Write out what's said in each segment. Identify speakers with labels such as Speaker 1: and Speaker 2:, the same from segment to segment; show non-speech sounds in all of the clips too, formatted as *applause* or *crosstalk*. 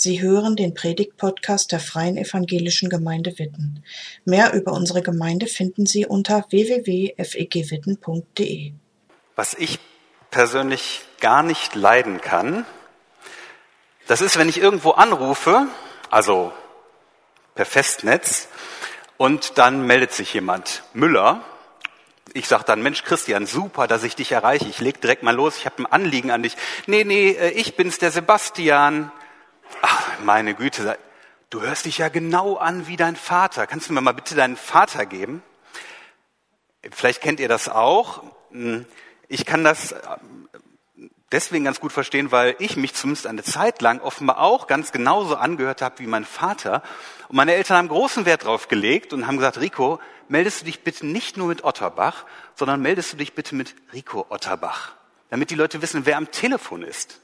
Speaker 1: Sie hören den Predigt-Podcast der Freien Evangelischen Gemeinde Witten. Mehr über unsere Gemeinde finden Sie unter www.fegwitten.de.
Speaker 2: Was ich persönlich gar nicht leiden kann, das ist, wenn ich irgendwo anrufe, also per Festnetz, und dann meldet sich jemand, Müller. Ich sage dann, Mensch Christian, super, dass ich dich erreiche. Ich leg direkt mal los, ich habe ein Anliegen an dich. Nee, nee, äh, ich bin's, der Sebastian. Ach, meine Güte, du hörst dich ja genau an wie dein Vater. Kannst du mir mal bitte deinen Vater geben? Vielleicht kennt ihr das auch. Hm, ich kann das deswegen ganz gut verstehen, weil ich mich zumindest eine Zeit lang offenbar auch ganz genauso angehört habe wie mein Vater. Und meine Eltern haben großen Wert darauf gelegt und haben gesagt, Rico, meldest du dich bitte nicht nur mit Otterbach, sondern meldest du dich bitte mit Rico Otterbach, damit die Leute wissen, wer am Telefon ist.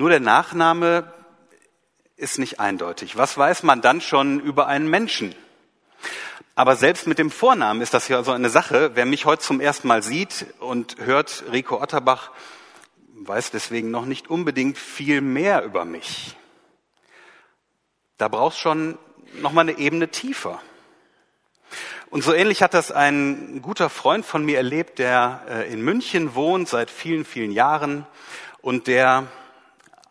Speaker 2: Nur der Nachname ist nicht eindeutig. Was weiß man dann schon über einen Menschen? Aber selbst mit dem Vornamen ist das ja so eine Sache. Wer mich heute zum ersten Mal sieht und hört Rico Otterbach, weiß deswegen noch nicht unbedingt viel mehr über mich. Da brauchst schon noch mal eine Ebene tiefer. Und so ähnlich hat das ein guter Freund von mir erlebt, der äh, in München wohnt seit vielen, vielen Jahren und der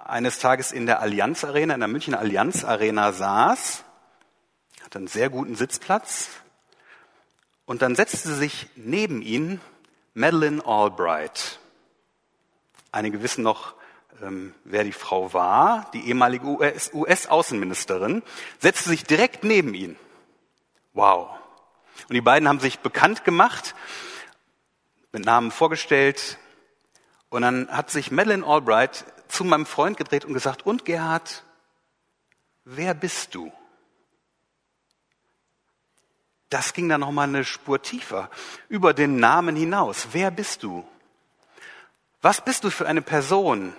Speaker 2: eines Tages in der Allianz Arena, in der München Allianz Arena saß hatte einen sehr guten Sitzplatz. Und dann setzte sich neben ihn Madeleine Albright. Einige wissen noch, ähm, wer die Frau war, die ehemalige US-Außenministerin, setzte sich direkt neben ihn. Wow. Und die beiden haben sich bekannt gemacht, mit Namen vorgestellt. Und dann hat sich Madeleine Albright zu meinem Freund gedreht und gesagt, und Gerhard, wer bist du? Das ging dann noch mal eine Spur tiefer, über den Namen hinaus. Wer bist du? Was bist du für eine Person?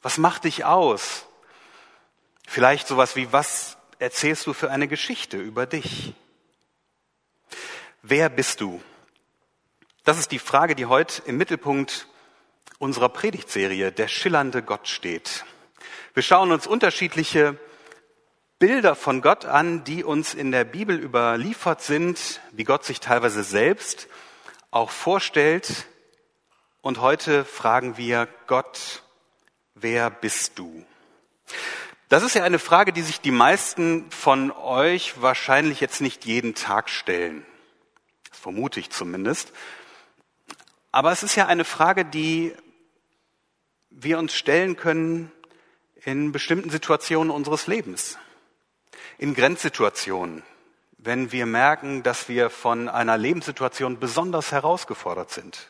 Speaker 2: Was macht dich aus? Vielleicht sowas wie, was erzählst du für eine Geschichte über dich? Wer bist du? Das ist die Frage, die heute im Mittelpunkt unserer Predigtserie Der schillernde Gott steht. Wir schauen uns unterschiedliche Bilder von Gott an, die uns in der Bibel überliefert sind, wie Gott sich teilweise selbst auch vorstellt. Und heute fragen wir Gott, wer bist du? Das ist ja eine Frage, die sich die meisten von euch wahrscheinlich jetzt nicht jeden Tag stellen. Das vermute ich zumindest. Aber es ist ja eine Frage, die wir uns stellen können in bestimmten Situationen unseres Lebens in Grenzsituationen, wenn wir merken, dass wir von einer Lebenssituation besonders herausgefordert sind.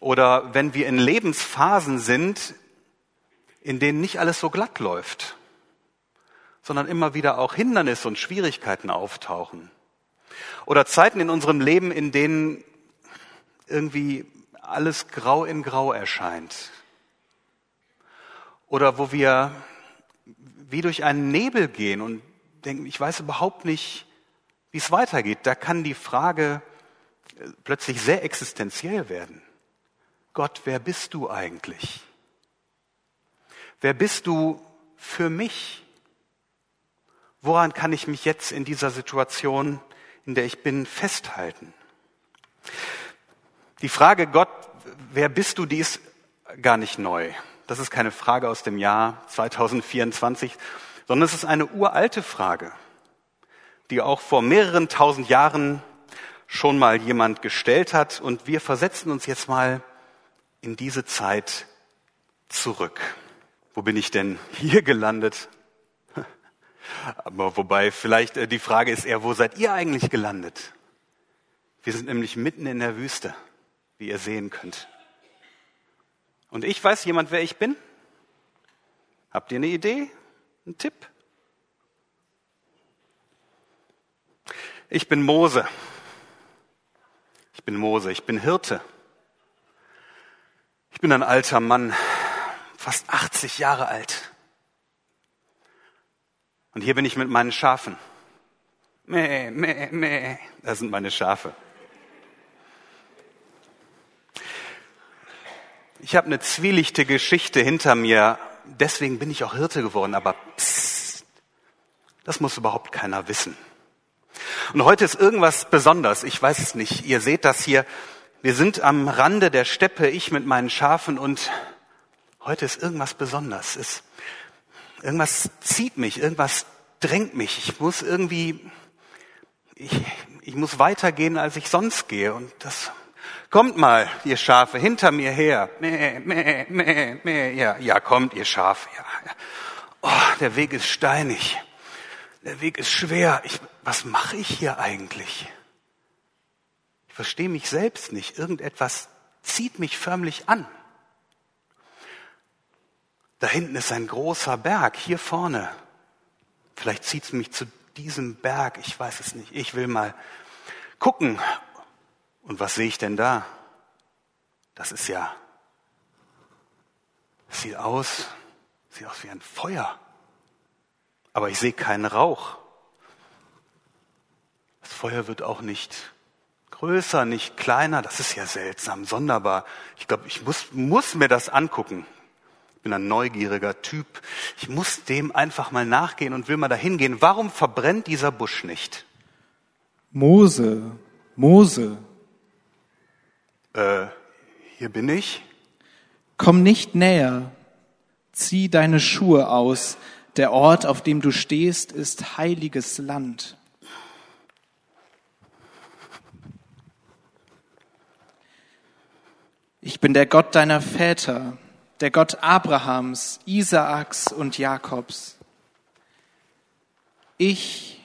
Speaker 2: Oder wenn wir in Lebensphasen sind, in denen nicht alles so glatt läuft, sondern immer wieder auch Hindernisse und Schwierigkeiten auftauchen. Oder Zeiten in unserem Leben, in denen irgendwie alles grau in grau erscheint. Oder wo wir wie durch einen Nebel gehen und denken, ich weiß überhaupt nicht, wie es weitergeht. Da kann die Frage äh, plötzlich sehr existenziell werden. Gott, wer bist du eigentlich? Wer bist du für mich? Woran kann ich mich jetzt in dieser Situation, in der ich bin, festhalten? Die Frage Gott, wer bist du, die ist gar nicht neu. Das ist keine Frage aus dem Jahr 2024, sondern es ist eine uralte Frage, die auch vor mehreren tausend Jahren schon mal jemand gestellt hat. Und wir versetzen uns jetzt mal in diese Zeit zurück. Wo bin ich denn hier gelandet? *laughs* Aber wobei vielleicht äh, die Frage ist eher, wo seid ihr eigentlich gelandet? Wir sind nämlich mitten in der Wüste, wie ihr sehen könnt. Und ich weiß jemand, wer ich bin? Habt ihr eine Idee? Ein Tipp? Ich bin Mose. Ich bin Mose. Ich bin Hirte. Ich bin ein alter Mann, fast 80 Jahre alt. Und hier bin ich mit meinen Schafen. Mäh, mäh, mäh. Das sind meine Schafe. Ich habe eine zwielichte Geschichte hinter mir, deswegen bin ich auch Hirte geworden, aber pssst, das muss überhaupt keiner wissen. Und heute ist irgendwas besonders, ich weiß es nicht. Ihr seht das hier, wir sind am Rande der Steppe, ich mit meinen Schafen und heute ist irgendwas besonders. Es, irgendwas zieht mich, irgendwas drängt mich. Ich muss irgendwie, ich, ich muss weitergehen, als ich sonst gehe und das Kommt mal, ihr Schafe, hinter mir her. Mäh, mäh, mäh, mäh. Ja, ja, kommt, ihr Schafe. Ja, ja. Oh, der Weg ist steinig. Der Weg ist schwer. Ich, was mache ich hier eigentlich? Ich verstehe mich selbst nicht. Irgendetwas zieht mich förmlich an. Da hinten ist ein großer Berg, hier vorne. Vielleicht zieht es mich zu diesem Berg, ich weiß es nicht. Ich will mal gucken, und was sehe ich denn da? Das ist ja, das sieht aus, sieht aus wie ein Feuer. Aber ich sehe keinen Rauch. Das Feuer wird auch nicht größer, nicht kleiner. Das ist ja seltsam, sonderbar. Ich glaube, ich muss, muss mir das angucken. Ich bin ein neugieriger Typ. Ich muss dem einfach mal nachgehen und will mal dahin gehen. Warum verbrennt dieser Busch nicht?
Speaker 3: Mose, Mose,
Speaker 2: äh, hier bin ich.
Speaker 3: Komm nicht näher, zieh deine Schuhe aus, der Ort, auf dem du stehst, ist heiliges Land. Ich bin der Gott deiner Väter, der Gott Abrahams, Isaaks und Jakobs. Ich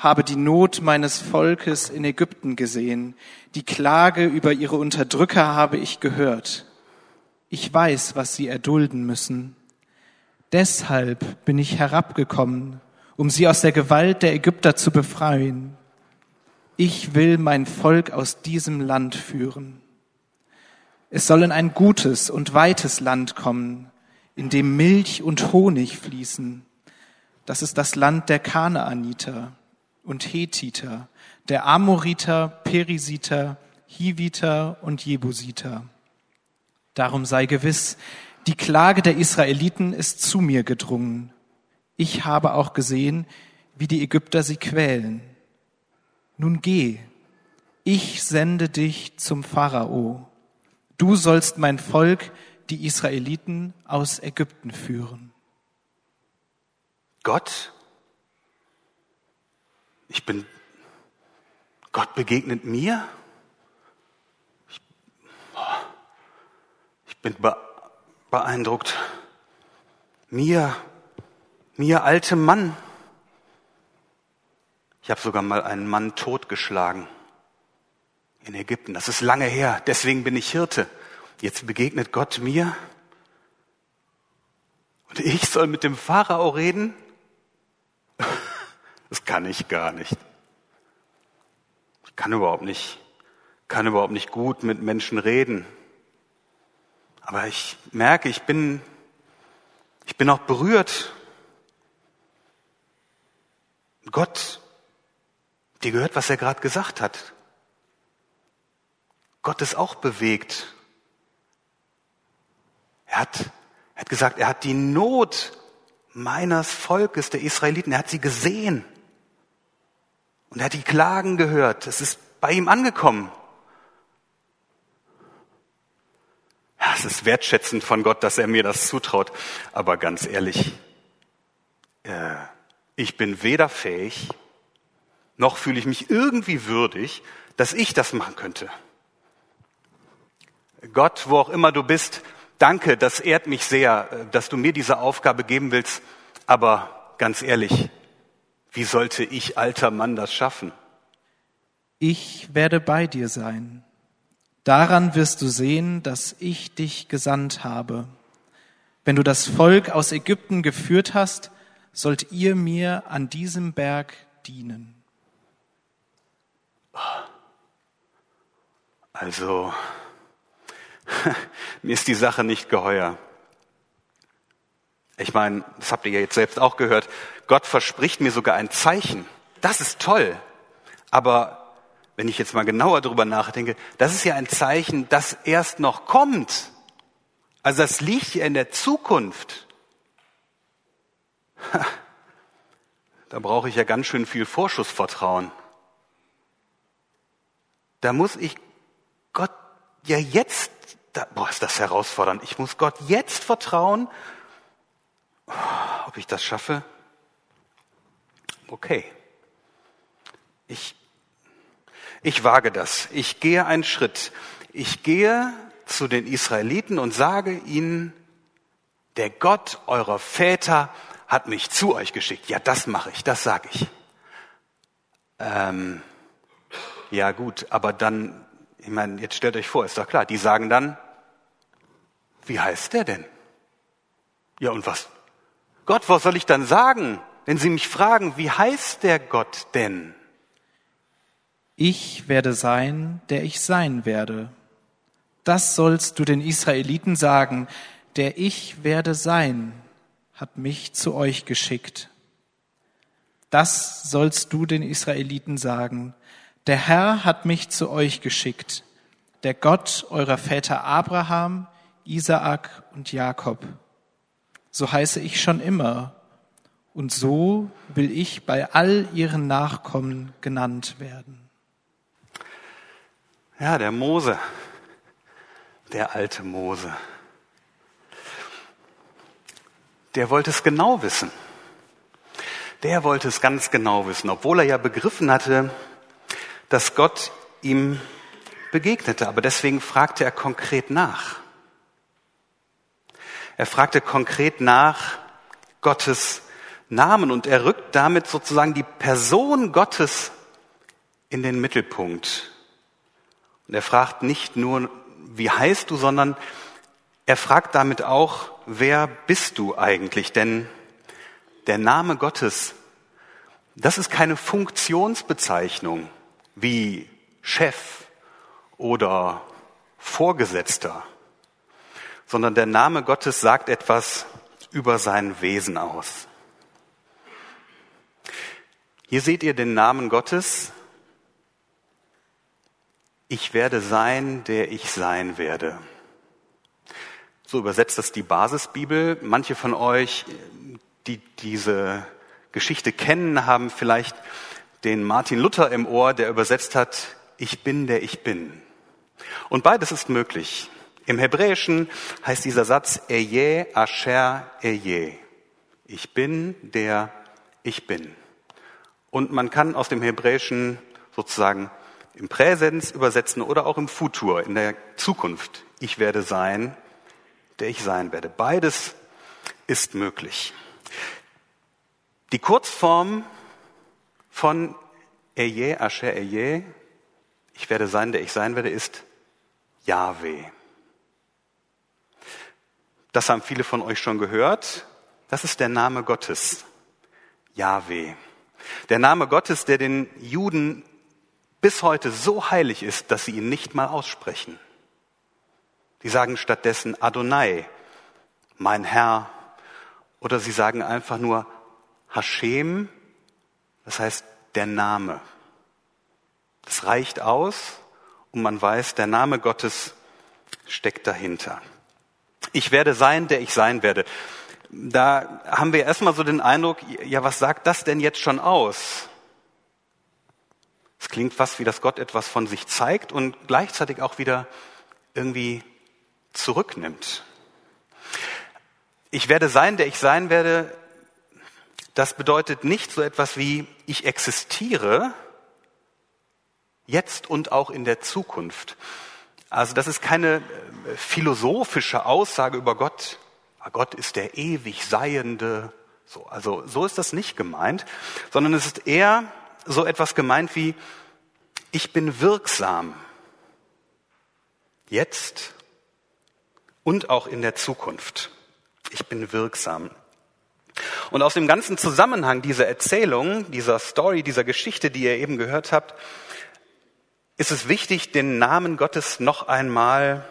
Speaker 3: habe die Not meines Volkes in Ägypten gesehen, die Klage über ihre Unterdrücker habe ich gehört. Ich weiß, was sie erdulden müssen. Deshalb bin ich herabgekommen, um sie aus der Gewalt der Ägypter zu befreien. Ich will mein Volk aus diesem Land führen. Es soll in ein gutes und weites Land kommen, in dem Milch und Honig fließen. Das ist das Land der Kanaaniter und Hethiter, der Amoriter, Perisiter, Hiviter und Jebusiter. Darum sei gewiss, die Klage der Israeliten ist zu mir gedrungen. Ich habe auch gesehen, wie die Ägypter sie quälen. Nun geh, ich sende dich zum Pharao. Du sollst mein Volk, die Israeliten, aus Ägypten führen.
Speaker 2: Gott ich bin, Gott begegnet mir. Ich, ich bin beeindruckt. Mir, mir altem Mann. Ich habe sogar mal einen Mann totgeschlagen in Ägypten. Das ist lange her. Deswegen bin ich Hirte. Jetzt begegnet Gott mir. Und ich soll mit dem Pharao reden? *laughs* Das kann ich gar nicht. Ich kann überhaupt nicht, kann überhaupt nicht gut mit Menschen reden. Aber ich merke, ich bin, ich bin auch berührt. Gott, dir gehört, was er gerade gesagt hat. Gott ist auch bewegt. Er hat, er hat gesagt, er hat die Not meines Volkes, der Israeliten, er hat sie gesehen. Und er hat die Klagen gehört. Es ist bei ihm angekommen. Es ist wertschätzend von Gott, dass er mir das zutraut. Aber ganz ehrlich, äh, ich bin weder fähig, noch fühle ich mich irgendwie würdig, dass ich das machen könnte. Gott, wo auch immer du bist, danke, das ehrt mich sehr, äh, dass du mir diese Aufgabe geben willst. Aber ganz ehrlich, wie sollte ich, alter Mann, das schaffen?
Speaker 3: Ich werde bei dir sein. Daran wirst du sehen, dass ich dich gesandt habe. Wenn du das Volk aus Ägypten geführt hast, sollt ihr mir an diesem Berg dienen.
Speaker 2: Also, *laughs* mir ist die Sache nicht geheuer. Ich meine, das habt ihr ja jetzt selbst auch gehört. Gott verspricht mir sogar ein Zeichen. Das ist toll. Aber wenn ich jetzt mal genauer drüber nachdenke, das ist ja ein Zeichen, das erst noch kommt. Also das liegt ja in der Zukunft. Da brauche ich ja ganz schön viel Vorschussvertrauen. Da muss ich Gott ja jetzt, da, boah, ist das herausfordernd. Ich muss Gott jetzt vertrauen. Ob ich das schaffe? Okay. Ich, ich wage das. Ich gehe einen Schritt. Ich gehe zu den Israeliten und sage ihnen, der Gott eurer Väter hat mich zu euch geschickt. Ja, das mache ich, das sage ich. Ähm, ja gut, aber dann, ich meine, jetzt stellt euch vor, ist doch klar, die sagen dann, wie heißt der denn? Ja und was? Gott, was soll ich dann sagen, wenn Sie mich fragen, wie heißt der Gott denn?
Speaker 3: Ich werde sein, der ich sein werde. Das sollst du den Israeliten sagen, der ich werde sein, hat mich zu euch geschickt. Das sollst du den Israeliten sagen. Der Herr hat mich zu euch geschickt, der Gott eurer Väter Abraham, Isaak und Jakob. So heiße ich schon immer, und so will ich bei all ihren Nachkommen genannt werden.
Speaker 2: Ja, der Mose, der alte Mose der wollte es genau wissen. Der wollte es ganz genau wissen, obwohl er ja begriffen hatte, dass Gott ihm begegnete. Aber deswegen fragte er konkret nach. Er fragte konkret nach Gottes Namen und er rückt damit sozusagen die Person Gottes in den Mittelpunkt. Und er fragt nicht nur, wie heißt du, sondern er fragt damit auch, wer bist du eigentlich? Denn der Name Gottes, das ist keine Funktionsbezeichnung wie Chef oder Vorgesetzter, sondern der Name Gottes sagt etwas über sein Wesen aus. Hier seht ihr den Namen Gottes. Ich werde sein, der ich sein werde. So übersetzt das die Basisbibel. Manche von euch, die diese Geschichte kennen, haben vielleicht den Martin Luther im Ohr, der übersetzt hat, ich bin der ich bin. Und beides ist möglich. Im Hebräischen heißt dieser Satz Eye Asher Eye. Ich bin der ich bin. Und man kann aus dem Hebräischen sozusagen im Präsens übersetzen oder auch im Futur, in der Zukunft. Ich werde sein, der ich sein werde. Beides ist möglich. Die Kurzform von Eye, Asher Eye, ich werde sein, der ich sein werde, ist Yahweh. Das haben viele von euch schon gehört. Das ist der Name Gottes. Yahweh. Der Name Gottes, der den Juden bis heute so heilig ist, dass sie ihn nicht mal aussprechen. Die sagen stattdessen Adonai, mein Herr. Oder sie sagen einfach nur Hashem, das heißt der Name. Das reicht aus und man weiß, der Name Gottes steckt dahinter. Ich werde sein, der ich sein werde. Da haben wir erstmal so den Eindruck, ja, was sagt das denn jetzt schon aus? Es klingt fast wie, dass Gott etwas von sich zeigt und gleichzeitig auch wieder irgendwie zurücknimmt. Ich werde sein, der ich sein werde, das bedeutet nicht so etwas wie ich existiere jetzt und auch in der Zukunft. Also das ist keine äh, philosophische Aussage über Gott. Ah, Gott ist der ewig Seiende. So, also so ist das nicht gemeint, sondern es ist eher so etwas gemeint wie ich bin wirksam jetzt und auch in der Zukunft. Ich bin wirksam. Und aus dem ganzen Zusammenhang dieser Erzählung, dieser Story, dieser Geschichte, die ihr eben gehört habt, ist es wichtig, den Namen Gottes noch einmal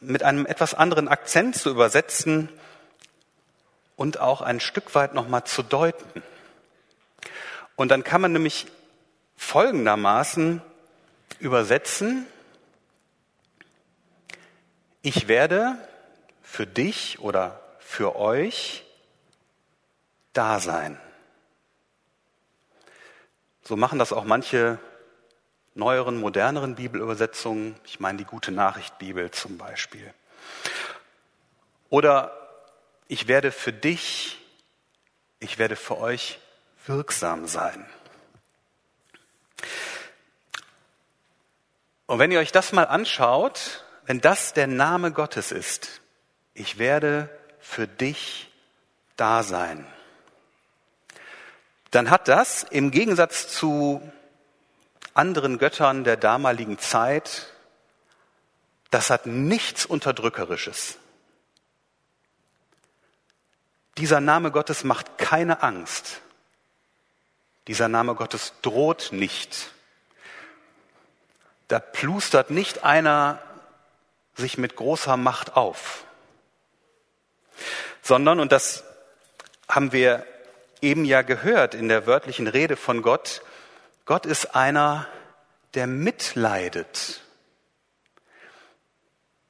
Speaker 2: mit einem etwas anderen Akzent zu übersetzen und auch ein Stück weit nochmal zu deuten. Und dann kann man nämlich folgendermaßen übersetzen, ich werde für dich oder für euch da sein. So machen das auch manche neueren, moderneren Bibelübersetzungen. Ich meine die Gute Nachricht Bibel zum Beispiel. Oder ich werde für dich, ich werde für euch wirksam sein. Und wenn ihr euch das mal anschaut, wenn das der Name Gottes ist, ich werde für dich da sein, dann hat das im Gegensatz zu anderen Göttern der damaligen Zeit, das hat nichts Unterdrückerisches. Dieser Name Gottes macht keine Angst. Dieser Name Gottes droht nicht. Da plustert nicht einer sich mit großer Macht auf, sondern, und das haben wir eben ja gehört in der wörtlichen Rede von Gott, Gott ist einer, der mitleidet,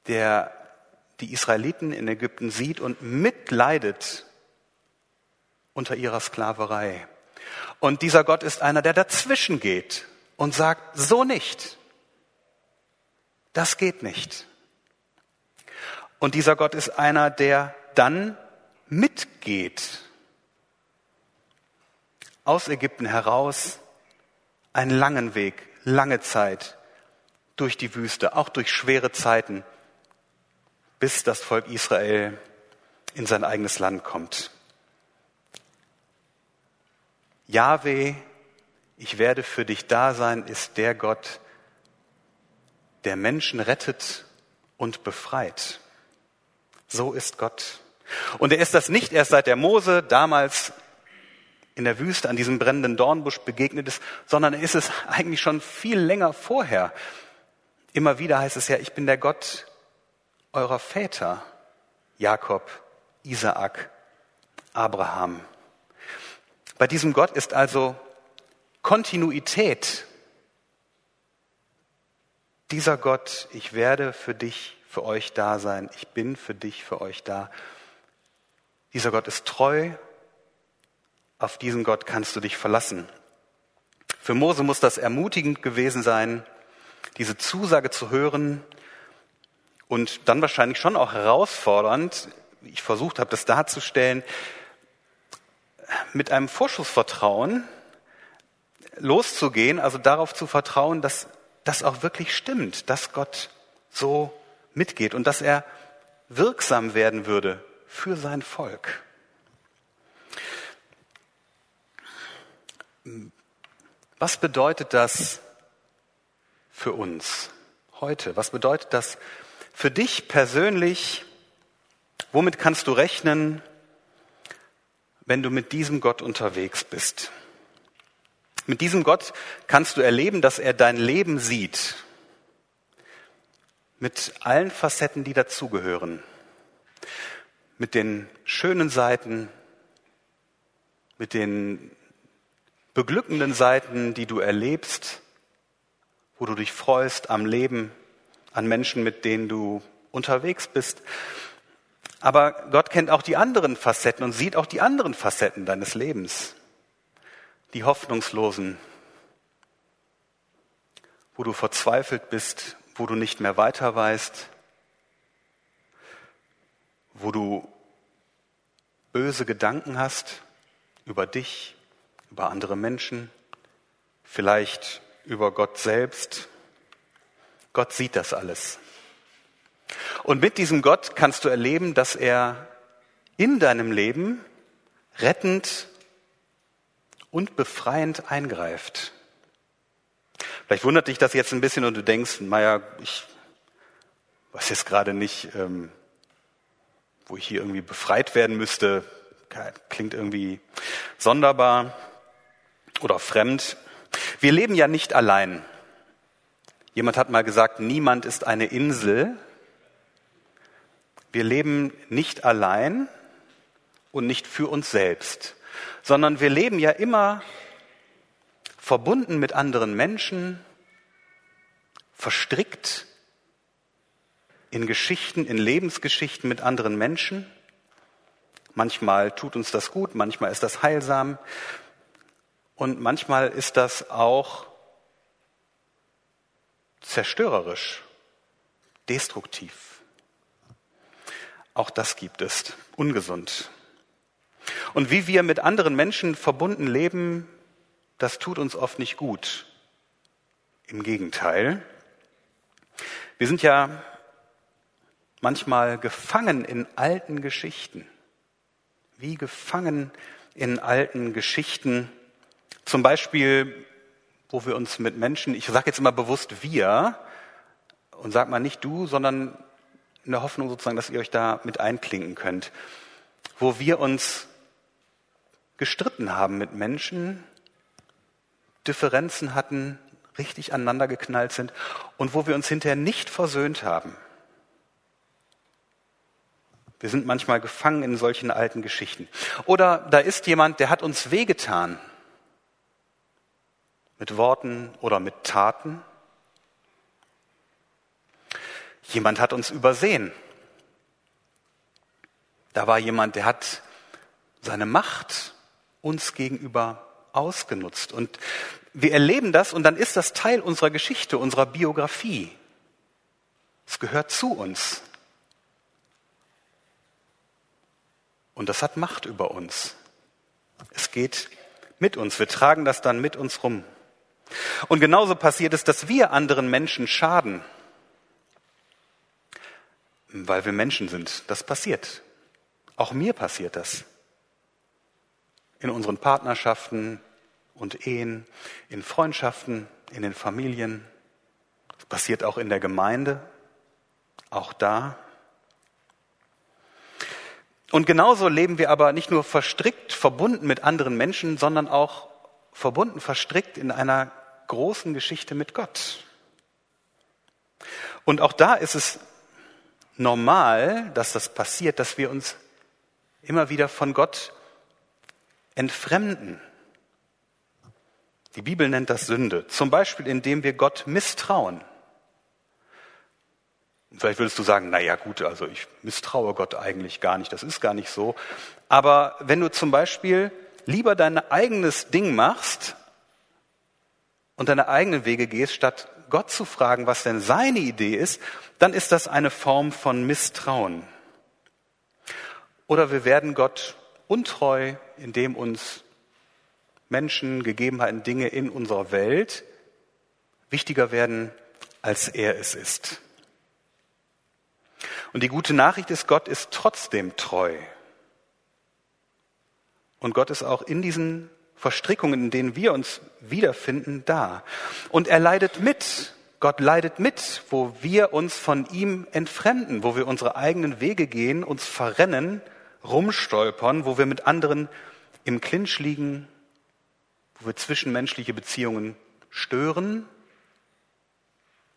Speaker 2: der die Israeliten in Ägypten sieht und mitleidet unter ihrer Sklaverei. Und dieser Gott ist einer, der dazwischen geht und sagt, so nicht. Das geht nicht. Und dieser Gott ist einer, der dann mitgeht. Aus Ägypten heraus einen langen Weg, lange Zeit durch die Wüste, auch durch schwere Zeiten, bis das Volk Israel in sein eigenes Land kommt. Yahweh, ich werde für dich da sein, ist der Gott, der Menschen rettet und befreit. So ist Gott. Und er ist das nicht erst seit der Mose damals in der Wüste an diesem brennenden Dornbusch begegnet ist, sondern er ist es eigentlich schon viel länger vorher. Immer wieder heißt es ja, ich bin der Gott eurer Väter, Jakob, Isaak, Abraham. Bei diesem Gott ist also Kontinuität. Dieser Gott, ich werde für dich, für euch da sein. Ich bin für dich, für euch da. Dieser Gott ist treu. Auf diesen Gott kannst du dich verlassen. Für Mose muss das ermutigend gewesen sein, diese Zusage zu hören und dann wahrscheinlich schon auch herausfordernd, wie ich versucht habe, das darzustellen, mit einem Vorschussvertrauen loszugehen, also darauf zu vertrauen, dass das auch wirklich stimmt, dass Gott so mitgeht und dass er wirksam werden würde für sein Volk. Was bedeutet das für uns heute? Was bedeutet das für dich persönlich? Womit kannst du rechnen? wenn du mit diesem Gott unterwegs bist. Mit diesem Gott kannst du erleben, dass er dein Leben sieht. Mit allen Facetten, die dazugehören. Mit den schönen Seiten, mit den beglückenden Seiten, die du erlebst, wo du dich freust am Leben, an Menschen, mit denen du unterwegs bist. Aber Gott kennt auch die anderen Facetten und sieht auch die anderen Facetten deines Lebens. Die hoffnungslosen, wo du verzweifelt bist, wo du nicht mehr weiter weißt, wo du böse Gedanken hast über dich, über andere Menschen, vielleicht über Gott selbst. Gott sieht das alles. Und mit diesem Gott kannst du erleben, dass er in deinem Leben rettend und befreiend eingreift. Vielleicht wundert dich das jetzt ein bisschen und du denkst, naja, ich weiß jetzt gerade nicht, ähm, wo ich hier irgendwie befreit werden müsste. Klingt irgendwie sonderbar oder fremd. Wir leben ja nicht allein. Jemand hat mal gesagt, niemand ist eine Insel, wir leben nicht allein und nicht für uns selbst, sondern wir leben ja immer verbunden mit anderen Menschen, verstrickt in Geschichten, in Lebensgeschichten mit anderen Menschen. Manchmal tut uns das gut, manchmal ist das heilsam und manchmal ist das auch zerstörerisch, destruktiv. Auch das gibt es, ungesund. Und wie wir mit anderen Menschen verbunden leben, das tut uns oft nicht gut. Im Gegenteil. Wir sind ja manchmal gefangen in alten Geschichten. Wie gefangen in alten Geschichten. Zum Beispiel, wo wir uns mit Menschen, ich sage jetzt immer bewusst wir und sag mal nicht du, sondern in der Hoffnung sozusagen, dass ihr euch da mit einklinken könnt, wo wir uns gestritten haben mit Menschen, Differenzen hatten, richtig aneinander geknallt sind und wo wir uns hinterher nicht versöhnt haben. Wir sind manchmal gefangen in solchen alten Geschichten. Oder da ist jemand, der hat uns wehgetan. Mit Worten oder mit Taten. Jemand hat uns übersehen. Da war jemand, der hat seine Macht uns gegenüber ausgenutzt. Und wir erleben das und dann ist das Teil unserer Geschichte, unserer Biografie. Es gehört zu uns. Und das hat Macht über uns. Es geht mit uns. Wir tragen das dann mit uns rum. Und genauso passiert es, dass wir anderen Menschen schaden. Weil wir Menschen sind. Das passiert. Auch mir passiert das in unseren Partnerschaften und Ehen, in Freundschaften, in den Familien. Das passiert auch in der Gemeinde, auch da. Und genauso leben wir aber nicht nur verstrickt, verbunden mit anderen Menschen, sondern auch verbunden, verstrickt in einer großen Geschichte mit Gott. Und auch da ist es normal, dass das passiert, dass wir uns immer wieder von Gott entfremden. Die Bibel nennt das Sünde. Zum Beispiel, indem wir Gott misstrauen. Vielleicht würdest du sagen, na ja, gut, also ich misstraue Gott eigentlich gar nicht. Das ist gar nicht so. Aber wenn du zum Beispiel lieber dein eigenes Ding machst und deine eigenen Wege gehst, statt Gott zu fragen, was denn seine Idee ist, dann ist das eine Form von Misstrauen. Oder wir werden Gott untreu, indem uns Menschen, Gegebenheiten, Dinge in unserer Welt wichtiger werden, als er es ist. Und die gute Nachricht ist, Gott ist trotzdem treu. Und Gott ist auch in diesen Verstrickungen, in denen wir uns wiederfinden, da. Und er leidet mit. Gott leidet mit, wo wir uns von ihm entfremden, wo wir unsere eigenen Wege gehen, uns verrennen rumstolpern, wo wir mit anderen im Clinch liegen, wo wir zwischenmenschliche Beziehungen stören,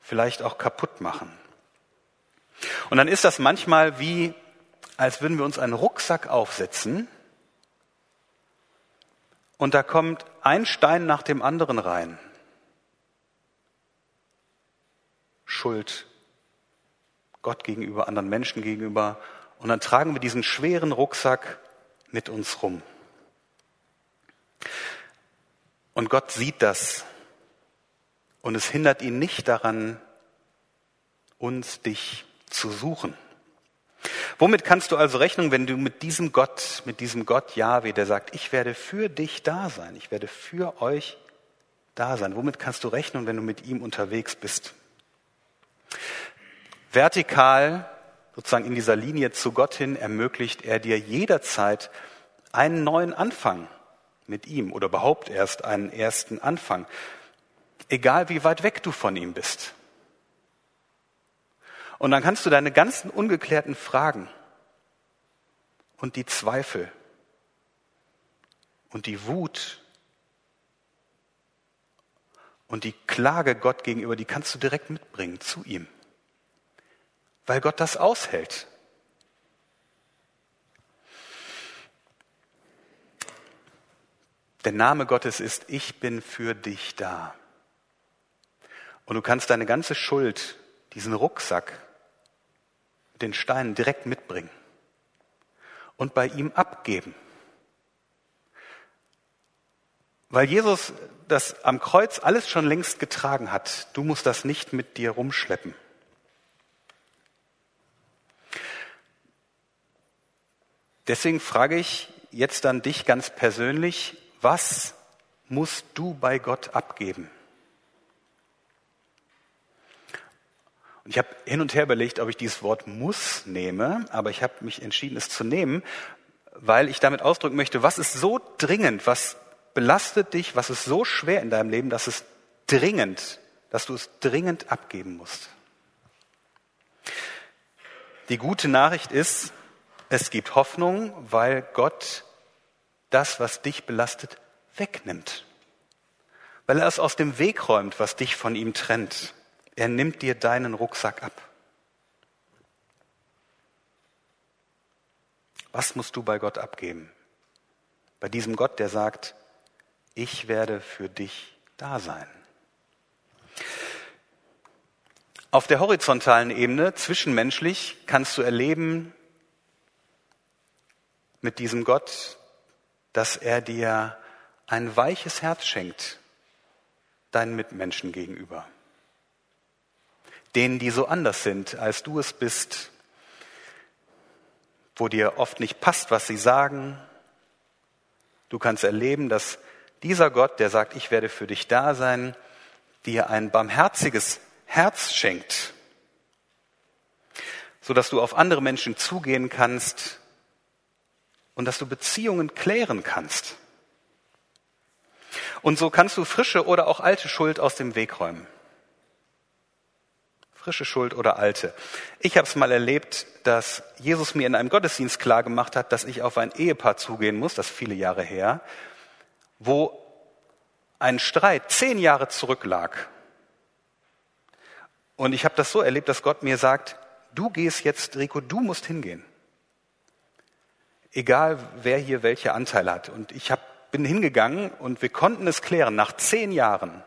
Speaker 2: vielleicht auch kaputt machen. Und dann ist das manchmal wie, als würden wir uns einen Rucksack aufsetzen und da kommt ein Stein nach dem anderen rein. Schuld Gott gegenüber, anderen Menschen gegenüber, und dann tragen wir diesen schweren Rucksack mit uns rum. Und Gott sieht das. Und es hindert ihn nicht daran, uns, dich zu suchen. Womit kannst du also rechnen, wenn du mit diesem Gott, mit diesem Gott Jahwe, der sagt, ich werde für dich da sein, ich werde für euch da sein. Womit kannst du rechnen, wenn du mit ihm unterwegs bist? Vertikal sozusagen in dieser Linie zu Gott hin ermöglicht er dir jederzeit einen neuen Anfang mit ihm oder überhaupt erst einen ersten Anfang, egal wie weit weg du von ihm bist. Und dann kannst du deine ganzen ungeklärten Fragen und die Zweifel und die Wut und die Klage Gott gegenüber, die kannst du direkt mitbringen zu ihm weil Gott das aushält. Der Name Gottes ist, ich bin für dich da. Und du kannst deine ganze Schuld, diesen Rucksack den Stein direkt mitbringen und bei ihm abgeben. Weil Jesus das am Kreuz alles schon längst getragen hat. Du musst das nicht mit dir rumschleppen. Deswegen frage ich jetzt an dich ganz persönlich, was musst du bei Gott abgeben? Ich habe hin und her überlegt, ob ich dieses Wort muss nehme, aber ich habe mich entschieden, es zu nehmen, weil ich damit ausdrücken möchte, was ist so dringend, was belastet dich, was ist so schwer in deinem Leben, dass es dringend, dass du es dringend abgeben musst. Die gute Nachricht ist, es gibt Hoffnung, weil Gott das, was dich belastet, wegnimmt. Weil er es aus dem Weg räumt, was dich von ihm trennt. Er nimmt dir deinen Rucksack ab. Was musst du bei Gott abgeben? Bei diesem Gott, der sagt, ich werde für dich da sein. Auf der horizontalen Ebene, zwischenmenschlich, kannst du erleben mit diesem Gott, dass er dir ein weiches Herz schenkt, deinen Mitmenschen gegenüber. Denen, die so anders sind, als du es bist, wo dir oft nicht passt, was sie sagen. Du kannst erleben, dass dieser Gott, der sagt, ich werde für dich da sein, dir ein barmherziges Herz schenkt, so dass du auf andere Menschen zugehen kannst und dass du Beziehungen klären kannst. Und so kannst du frische oder auch alte Schuld aus dem Weg räumen. Frische Schuld oder alte. Ich habe es mal erlebt, dass Jesus mir in einem Gottesdienst klar gemacht hat, dass ich auf ein Ehepaar zugehen muss, das viele Jahre her, wo ein Streit zehn Jahre zurücklag. Und ich habe das so erlebt, dass Gott mir sagt, du gehst jetzt, Rico, du musst hingehen. Egal, wer hier welche Anteile hat. Und ich hab, bin hingegangen und wir konnten es klären nach zehn Jahren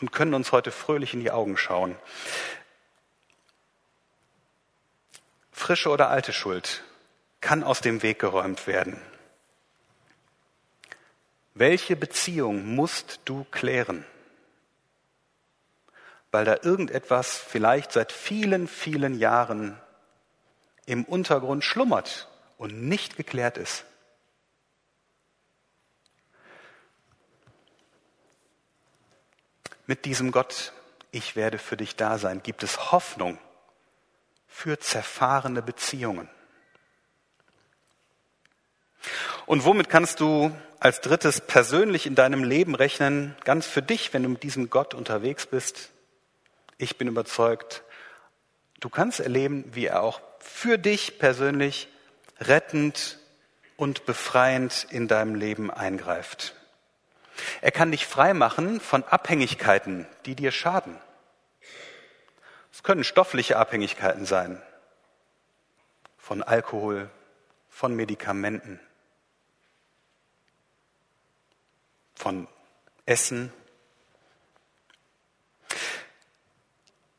Speaker 2: und können uns heute fröhlich in die Augen schauen. Frische oder alte Schuld kann aus dem Weg geräumt werden. Welche Beziehung musst du klären? Weil da irgendetwas vielleicht seit vielen, vielen Jahren im Untergrund schlummert und nicht geklärt ist. Mit diesem Gott, ich werde für dich da sein, gibt es Hoffnung für zerfahrene Beziehungen. Und womit kannst du als drittes persönlich in deinem Leben rechnen, ganz für dich, wenn du mit diesem Gott unterwegs bist? Ich bin überzeugt, du kannst erleben, wie er auch für dich persönlich rettend und befreiend in deinem Leben eingreift. Er kann dich frei machen von Abhängigkeiten, die dir schaden. Es können stoffliche Abhängigkeiten sein, von Alkohol, von Medikamenten, von Essen.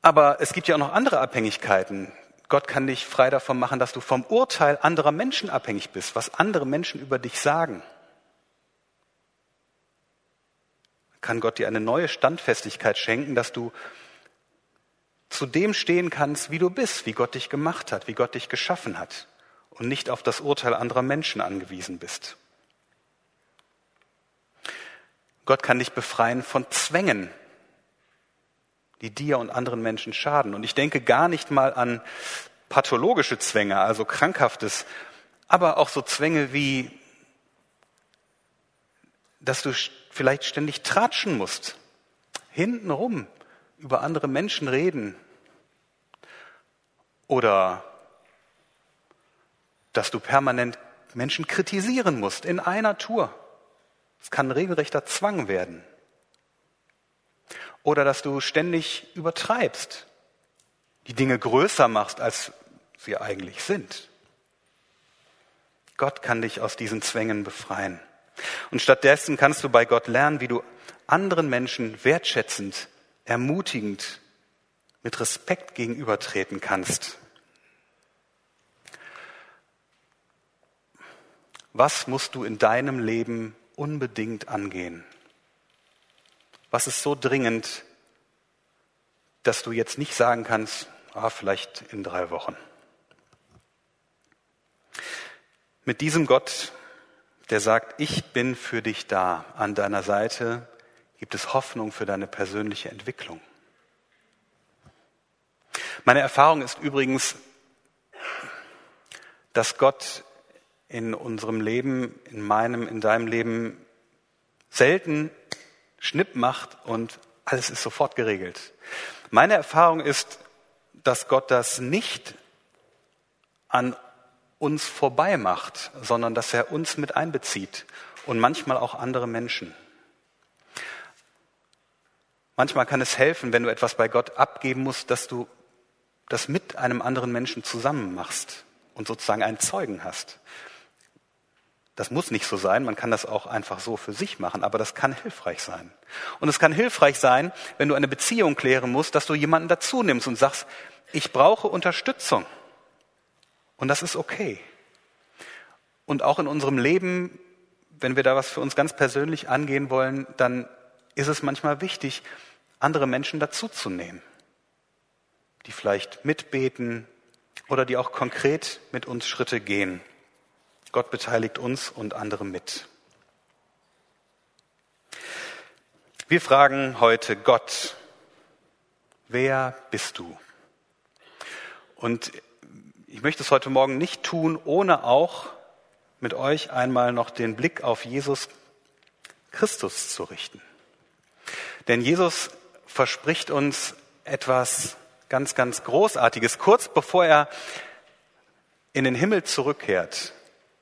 Speaker 2: Aber es gibt ja auch noch andere Abhängigkeiten. Gott kann dich frei davon machen, dass du vom Urteil anderer Menschen abhängig bist, was andere Menschen über dich sagen. Kann Gott dir eine neue Standfestigkeit schenken, dass du zu dem stehen kannst, wie du bist, wie Gott dich gemacht hat, wie Gott dich geschaffen hat und nicht auf das Urteil anderer Menschen angewiesen bist. Gott kann dich befreien von Zwängen, die dir und anderen Menschen schaden. Und ich denke gar nicht mal an pathologische Zwänge, also krankhaftes, aber auch so Zwänge wie, dass du vielleicht ständig tratschen musst, hintenrum über andere Menschen reden oder dass du permanent Menschen kritisieren musst in einer Tour. Es kann ein regelrechter Zwang werden. Oder dass du ständig übertreibst, die Dinge größer machst, als sie eigentlich sind. Gott kann dich aus diesen Zwängen befreien. Und stattdessen kannst du bei Gott lernen, wie du anderen Menschen wertschätzend, ermutigend, mit Respekt gegenübertreten kannst. Was musst du in deinem Leben unbedingt angehen? Was ist so dringend, dass du jetzt nicht sagen kannst, ah, vielleicht in drei Wochen? Mit diesem Gott, der sagt, ich bin für dich da, an deiner Seite, gibt es Hoffnung für deine persönliche Entwicklung. Meine Erfahrung ist übrigens, dass Gott in unserem Leben, in meinem, in deinem Leben selten Schnipp macht und alles ist sofort geregelt. Meine Erfahrung ist, dass Gott das nicht an uns vorbei macht, sondern dass er uns mit einbezieht und manchmal auch andere Menschen. Manchmal kann es helfen, wenn du etwas bei Gott abgeben musst, dass du das mit einem anderen Menschen zusammen machst und sozusagen einen Zeugen hast. Das muss nicht so sein, man kann das auch einfach so für sich machen, aber das kann hilfreich sein. Und es kann hilfreich sein, wenn du eine Beziehung klären musst, dass du jemanden dazu nimmst und sagst, ich brauche Unterstützung. Und das ist okay. Und auch in unserem Leben, wenn wir da was für uns ganz persönlich angehen wollen, dann ist es manchmal wichtig, andere Menschen dazuzunehmen, die vielleicht mitbeten oder die auch konkret mit uns Schritte gehen. Gott beteiligt uns und andere mit. Wir fragen heute Gott, wer bist du? Und ich möchte es heute Morgen nicht tun, ohne auch mit euch einmal noch den Blick auf Jesus Christus zu richten. Denn Jesus verspricht uns etwas ganz, ganz Großartiges. Kurz bevor er in den Himmel zurückkehrt,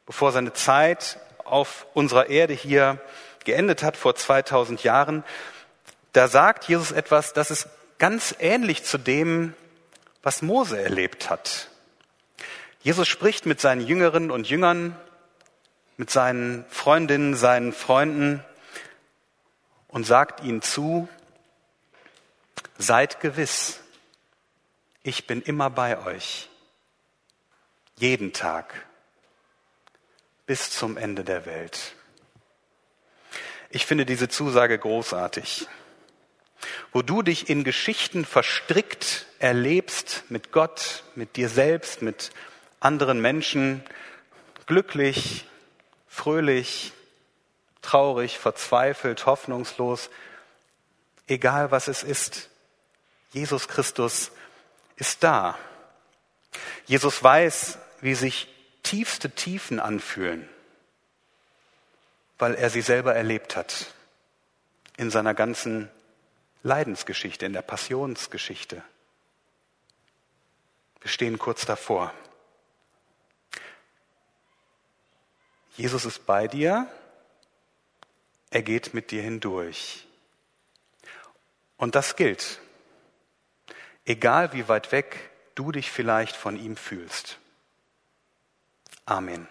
Speaker 2: bevor seine Zeit auf unserer Erde hier geendet hat vor 2000 Jahren, da sagt Jesus etwas, das ist ganz ähnlich zu dem, was Mose erlebt hat. Jesus spricht mit seinen Jüngerinnen und Jüngern, mit seinen Freundinnen, seinen Freunden und sagt ihnen zu, seid gewiss, ich bin immer bei euch, jeden Tag bis zum Ende der Welt. Ich finde diese Zusage großartig. Wo du dich in Geschichten verstrickt erlebst mit Gott, mit dir selbst, mit anderen Menschen, glücklich, fröhlich, traurig, verzweifelt, hoffnungslos, egal was es ist, Jesus Christus ist da. Jesus weiß, wie sich tiefste Tiefen anfühlen, weil er sie selber erlebt hat in seiner ganzen Leidensgeschichte, in der Passionsgeschichte. Wir stehen kurz davor. Jesus ist bei dir, er geht mit dir hindurch. Und das gilt, egal wie weit weg du dich vielleicht von ihm fühlst. Amen.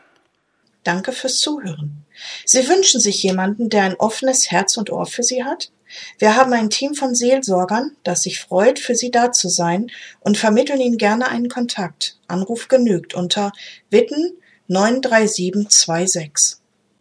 Speaker 1: Danke fürs Zuhören. Sie wünschen sich jemanden, der ein offenes Herz und Ohr für Sie hat? Wir haben ein Team von Seelsorgern, das sich freut, für Sie da zu sein und vermitteln Ihnen gerne einen Kontakt. Anruf genügt unter Witten 93726.